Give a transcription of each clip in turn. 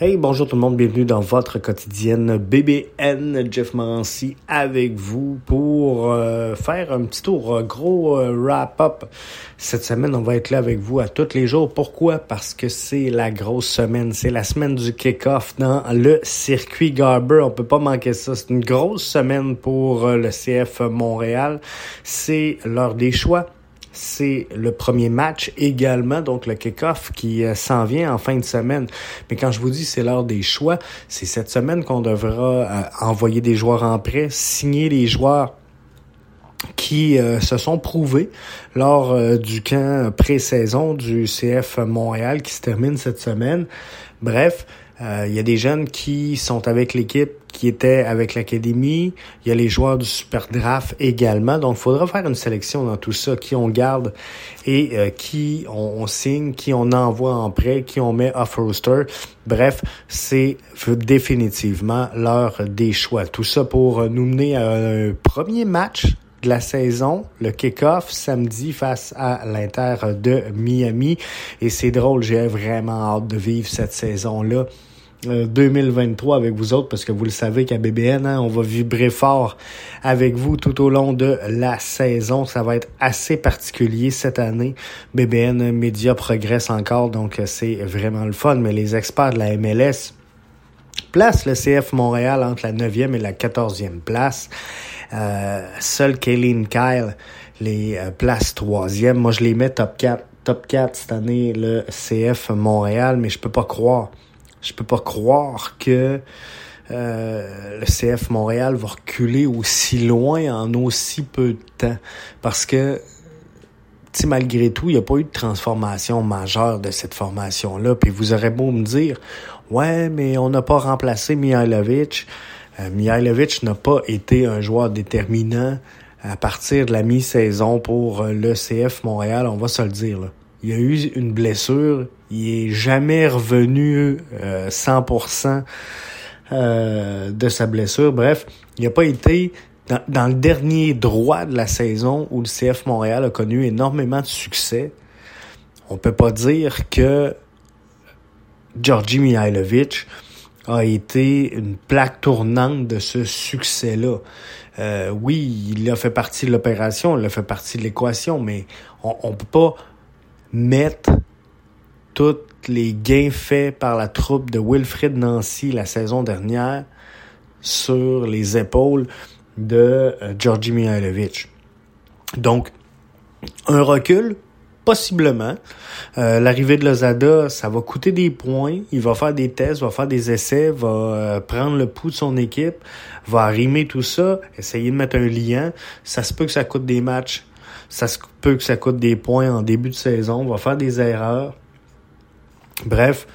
Hey, bonjour tout le monde, bienvenue dans votre quotidienne BBN. Jeff Morancy avec vous pour euh, faire un petit tour, euh, gros euh, wrap-up. Cette semaine, on va être là avec vous à tous les jours. Pourquoi? Parce que c'est la grosse semaine. C'est la semaine du kick-off dans le circuit Garber. On peut pas manquer ça. C'est une grosse semaine pour le CF Montréal. C'est l'heure des choix c'est le premier match également, donc le kick-off qui euh, s'en vient en fin de semaine. Mais quand je vous dis c'est l'heure des choix, c'est cette semaine qu'on devra euh, envoyer des joueurs en prêt, signer les joueurs qui euh, se sont prouvés lors du camp pré-saison du CF Montréal qui se termine cette semaine. Bref, il y a des jeunes qui sont avec l'équipe qui était avec l'académie. Il y a les joueurs du Super Draft également. Donc, il faudra faire une sélection dans tout ça, qui on garde et euh, qui on, signe, qui on envoie en prêt, qui on met off-roster. Bref, c'est définitivement l'heure des choix. Tout ça pour nous mener à un premier match de la saison, le kick-off samedi face à l'Inter de Miami. Et c'est drôle, j'ai vraiment hâte de vivre cette saison-là. 2023 euh, avec vous autres parce que vous le savez qu'à BBN, hein, on va vibrer fort avec vous tout au long de la saison. Ça va être assez particulier cette année. BBN Média progresse encore, donc euh, c'est vraiment le fun. Mais les experts de la MLS placent le CF Montréal entre la 9e et la 14e place. Euh, seul Kayleen Kyle les euh, place 3e. Moi, je les mets top 4. Top 4 cette année, le CF Montréal, mais je peux pas croire je peux pas croire que euh, le CF Montréal va reculer aussi loin en aussi peu de temps. Parce que, tu malgré tout, il n'y a pas eu de transformation majeure de cette formation-là. Puis vous aurez beau me dire, ouais, mais on n'a pas remplacé Mihailovic. Euh, Mihailovic n'a pas été un joueur déterminant à partir de la mi-saison pour euh, le CF Montréal, on va se le dire. Là il a eu une blessure, il est jamais revenu euh, 100% euh, de sa blessure. Bref, il n'a pas été dans, le dernier droit de la saison où le CF Montréal a connu énormément de succès. On peut pas dire que Georgi Mihailovic a été une plaque tournante de ce succès-là. Euh, oui, il a fait partie de l'opération, il a fait partie de l'équation, mais on, on peut pas mettre tous les gains faits par la troupe de Wilfred Nancy la saison dernière sur les épaules de euh, Georgi Mihailovic. Donc, un recul, possiblement. Euh, l'arrivée de Lozada, ça va coûter des points. Il va faire des tests, va faire des essais, va euh, prendre le pouls de son équipe, va arrimer tout ça, essayer de mettre un lien. Ça se peut que ça coûte des matchs ça se peut que ça coûte des points en début de saison. On va faire des erreurs. Bref,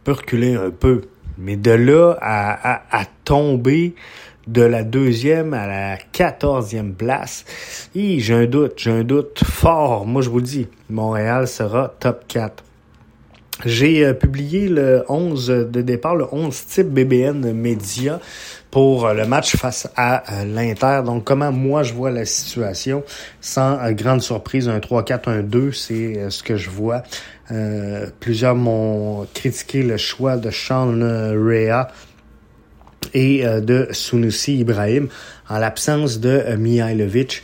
on peut reculer un peu. Mais de là à, à, tomber de la deuxième à la quatorzième place, j'ai un doute, j'ai un doute fort. Moi, je vous dis, Montréal sera top 4. J'ai euh, publié le 11 de départ, le 11 type BBN Média pour euh, le match face à euh, l'Inter. Donc, comment moi je vois la situation, sans grande surprise, un 3-4, un 2, c'est ce que je vois. plusieurs m'ont critiqué le choix de Sean Rea et de Sunusi Ibrahim en l'absence de Mihailovic.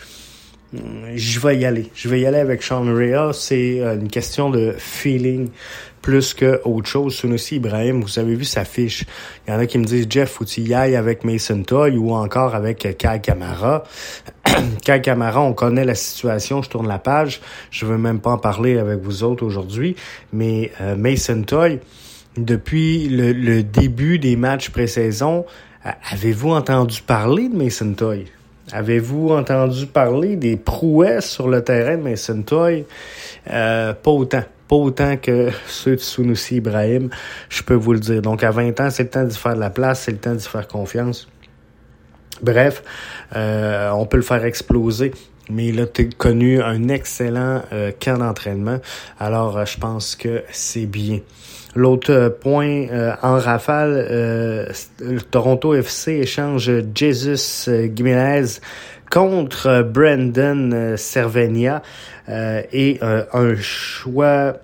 Je vais y aller. Je vais y aller avec Sean Rea. C'est une question de feeling plus que autre chose. Sunusi Ibrahim, vous avez vu sa fiche. Il y en a qui me disent, Jeff, faut tu y ailles avec Mason Toy ou encore avec Kai Kamara. Kai Kamara, on connaît la situation, je tourne la page. Je veux même pas en parler avec vous autres aujourd'hui. Mais euh, Mason Toy, depuis le, début des matchs pré-saison, avez-vous entendu parler de Mason Toy? Avez-vous entendu parler des prouesses sur le terrain de Mason Toy? Euh, pas autant. Pas autant que ceux de Sunusi Ibrahim, je peux vous le dire. Donc à 20 ans, c'est le temps d'y faire de la place, c'est le temps d'y faire confiance. Bref, euh, on peut le faire exploser. Mais il a connu un excellent euh, camp d'entraînement. Alors, euh, je pense que c'est bien. L'autre point en rafale, le Toronto FC échange Jesus Gimenez contre Brandon Cervenia et un choix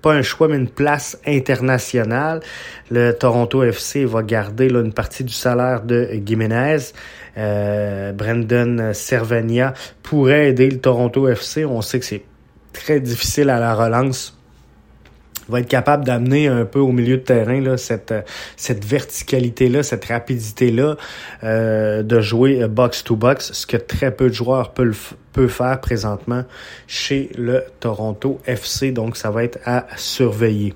pas un choix, mais une place internationale. Le Toronto FC va garder là, une partie du salaire de Jiménez. Euh, Brendan Servania pourrait aider le Toronto FC. On sait que c'est très difficile à la relance va être capable d'amener un peu au milieu de terrain là, cette, cette verticalité-là, cette rapidité-là, euh, de jouer box-to-box, ce que très peu de joueurs peuvent, peuvent faire présentement chez le Toronto FC. Donc, ça va être à surveiller.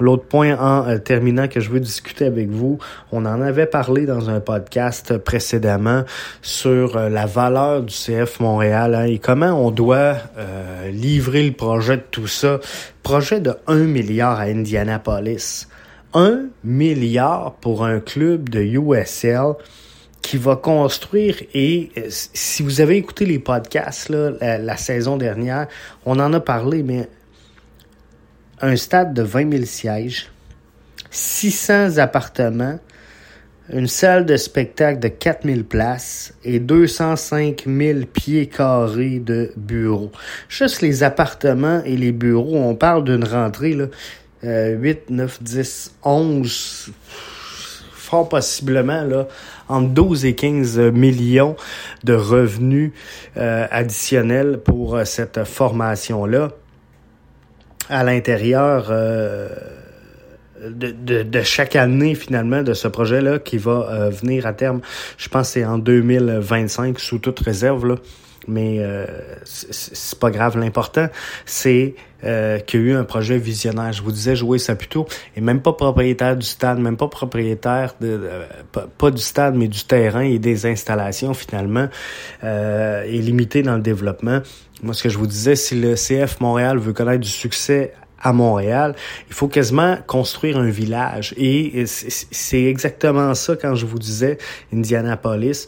L'autre point en euh, terminant que je veux discuter avec vous, on en avait parlé dans un podcast précédemment sur euh, la valeur du CF Montréal hein, et comment on doit euh, livrer le projet de tout ça. Projet de 1 milliard à Indianapolis. 1 milliard pour un club de USL qui va construire et si vous avez écouté les podcasts là, la saison dernière, on en a parlé, mais un stade de 20 000 sièges, 600 appartements, une salle de spectacle de 4000 places et 205 000 pieds carrés de bureaux. Juste les appartements et les bureaux, on parle d'une rentrée, là, 8, 9, 10, 11, fort possiblement, là, entre 12 et 15 millions de revenus euh, additionnels pour euh, cette formation-là à l'intérieur euh, de, de, de, chaque année finalement de ce projet-là qui va euh, venir à terme. Je pense c'est en 2025 sous toute réserve. Là. Mais euh, c'est pas grave. L'important, c'est euh, qu'il y a eu un projet visionnaire. Je vous disais, jouer Saputo et même pas propriétaire du stade, même pas propriétaire de, pas, du stade, mais du terrain et des installations finalement, euh, est limité dans le développement. Moi, ce que je vous disais, si le CF Montréal veut connaître du succès à Montréal, il faut quasiment construire un village. Et c'est exactement ça quand je vous disais Indianapolis.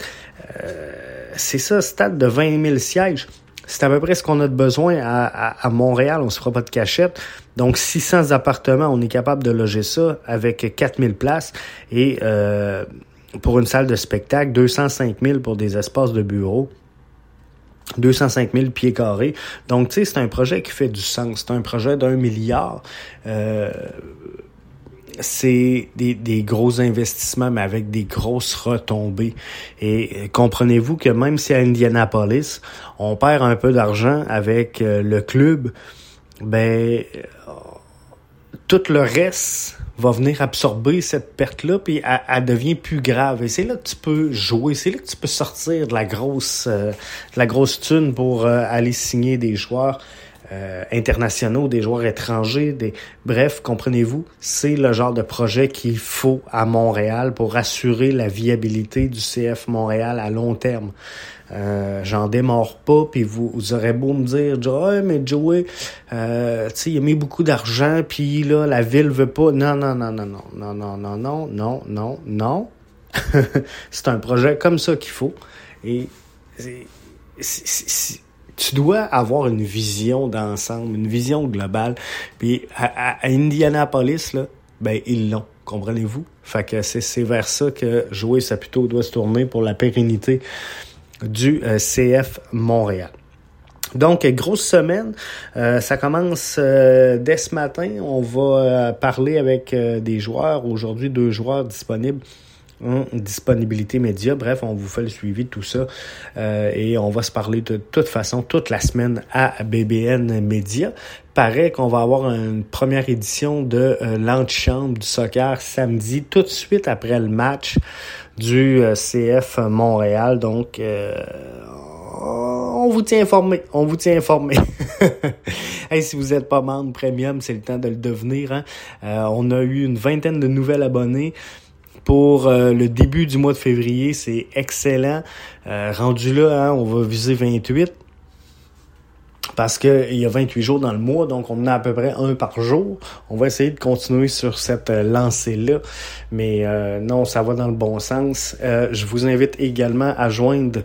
Euh, c'est ça, stade de 20 000 sièges. C'est à peu près ce qu'on a de besoin à, à, Montréal. On se fera pas de cachette. Donc, 600 appartements, on est capable de loger ça avec 4000 places. Et euh, pour une salle de spectacle, 205 000 pour des espaces de bureau. 205 000 pieds carrés. Donc, tu sais, c'est un projet qui fait du sens. C'est un projet d'un milliard. Euh, c'est des, gros investissements, mais avec des grosses retombées. Et euh, comprenez-vous que même si à Indianapolis, on perd un peu d'argent avec euh, le club, ben tout le reste va venir absorber cette perte-là, puis elle, devient plus grave. Et c'est là que tu peux jouer, c'est là que tu peux sortir de la grosse, euh, de la grosse thune pour euh, aller signer des joueurs euh, internationaux, des joueurs étrangers, des bref, comprenez-vous, c'est le genre de projet qu'il faut à Montréal pour assurer la viabilité du CF Montréal à long terme. Euh, j'en démarre pas, puis vous, vous aurez beau me dire, ah, mais Joey, euh, tu il a mis beaucoup d'argent, puis là, la ville veut pas. Non, non, non, non, non, non, non, non, non, non, non, non. c'est un projet comme ça qu'il faut. Et tu dois avoir une vision d'ensemble, une vision globale. Puis à, Indianapolis, là, ben ils l'ont. Comprenez-vous? Fait que c'est vers ça que Joey Saputo doit se tourner pour la pérennité du euh, CF Montréal. Donc, grosse semaine. Euh, ça commence euh, dès ce matin. On va parler avec des joueurs. Aujourd'hui, deux joueurs disponibles en disponibilité média. Bref, on vous fait le suivi de tout ça. et on va se parler de toute façon toute la semaine à BBN Média. Paraît qu'on va avoir une première édition de l'antichambre du soccer samedi, tout de suite après le match du euh, CF Montréal. Donc, euh, on vous tient informé. On vous tient informé. hey, si vous n'êtes pas membre premium, c'est le temps de le devenir. Hein. Euh, on a eu une vingtaine de nouvelles abonnés pour le début du mois de février. C'est excellent. rendu là, hein, on va viser 28 parce qu'il y a 28 jours dans le mois, donc on en a à peu près un par jour. On va essayer de continuer sur cette euh, lancée-là, mais euh, non, ça va dans le bon sens. Euh, je vous invite également à joindre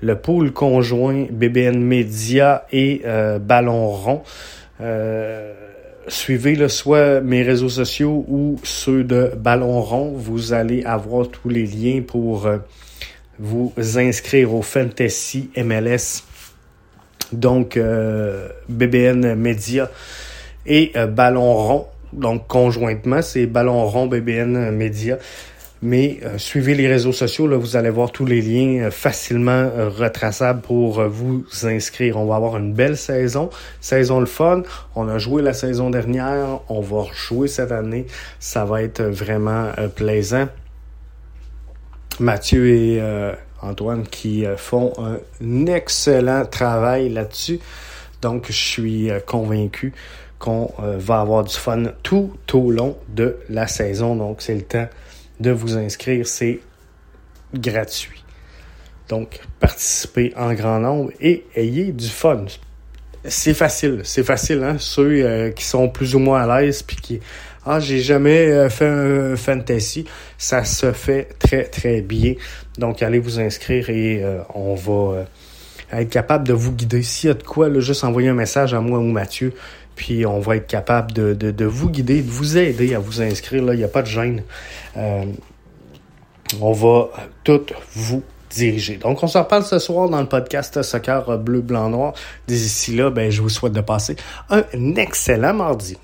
le pool conjoint BBN Media et Ballon Rond. Suivez le soit mes réseaux sociaux ou ceux de Ballon Rond. Vous allez avoir tous les liens pour vous inscrire au Fantasy MLS donc, euh, BBN Media et Ballon Rond. Donc, conjointement, c'est Ballon Rond BBN Média. Mais suivez les réseaux sociaux, là, vous allez voir tous les liens facilement retraçables pour vous inscrire. On va avoir une belle saison, saison le fun. On a joué la saison dernière, on va rejouer cette année. Ça va être vraiment plaisant. Mathieu et euh, Antoine qui euh, font un excellent travail là-dessus. Donc, je suis euh, convaincu qu'on va avoir du fun tout au long de la saison. Donc, c'est le temps de vous inscrire. C'est gratuit. Donc, participez en grand nombre et ayez du fun. C'est facile, c'est facile, hein? Ceux qui sont plus ou moins à l'aise puis qui ah, j'ai jamais euh, fait un fantasy. Ça se fait très, très bien. Donc, allez vous inscrire et euh, on va euh, être capable de vous guider. S'il y a de quoi, là, juste envoyer un message à moi ou Mathieu. Puis on va être capable de, de, vous guider, de vous aider à vous inscrire. Là, il n'y a pas de gêne. on va tout vous diriger. Donc, on se reparle ce soir dans le podcast Soccer Bleu, Blanc, Noir. D'ici là, ben, je vous souhaite de passer un excellent mardi.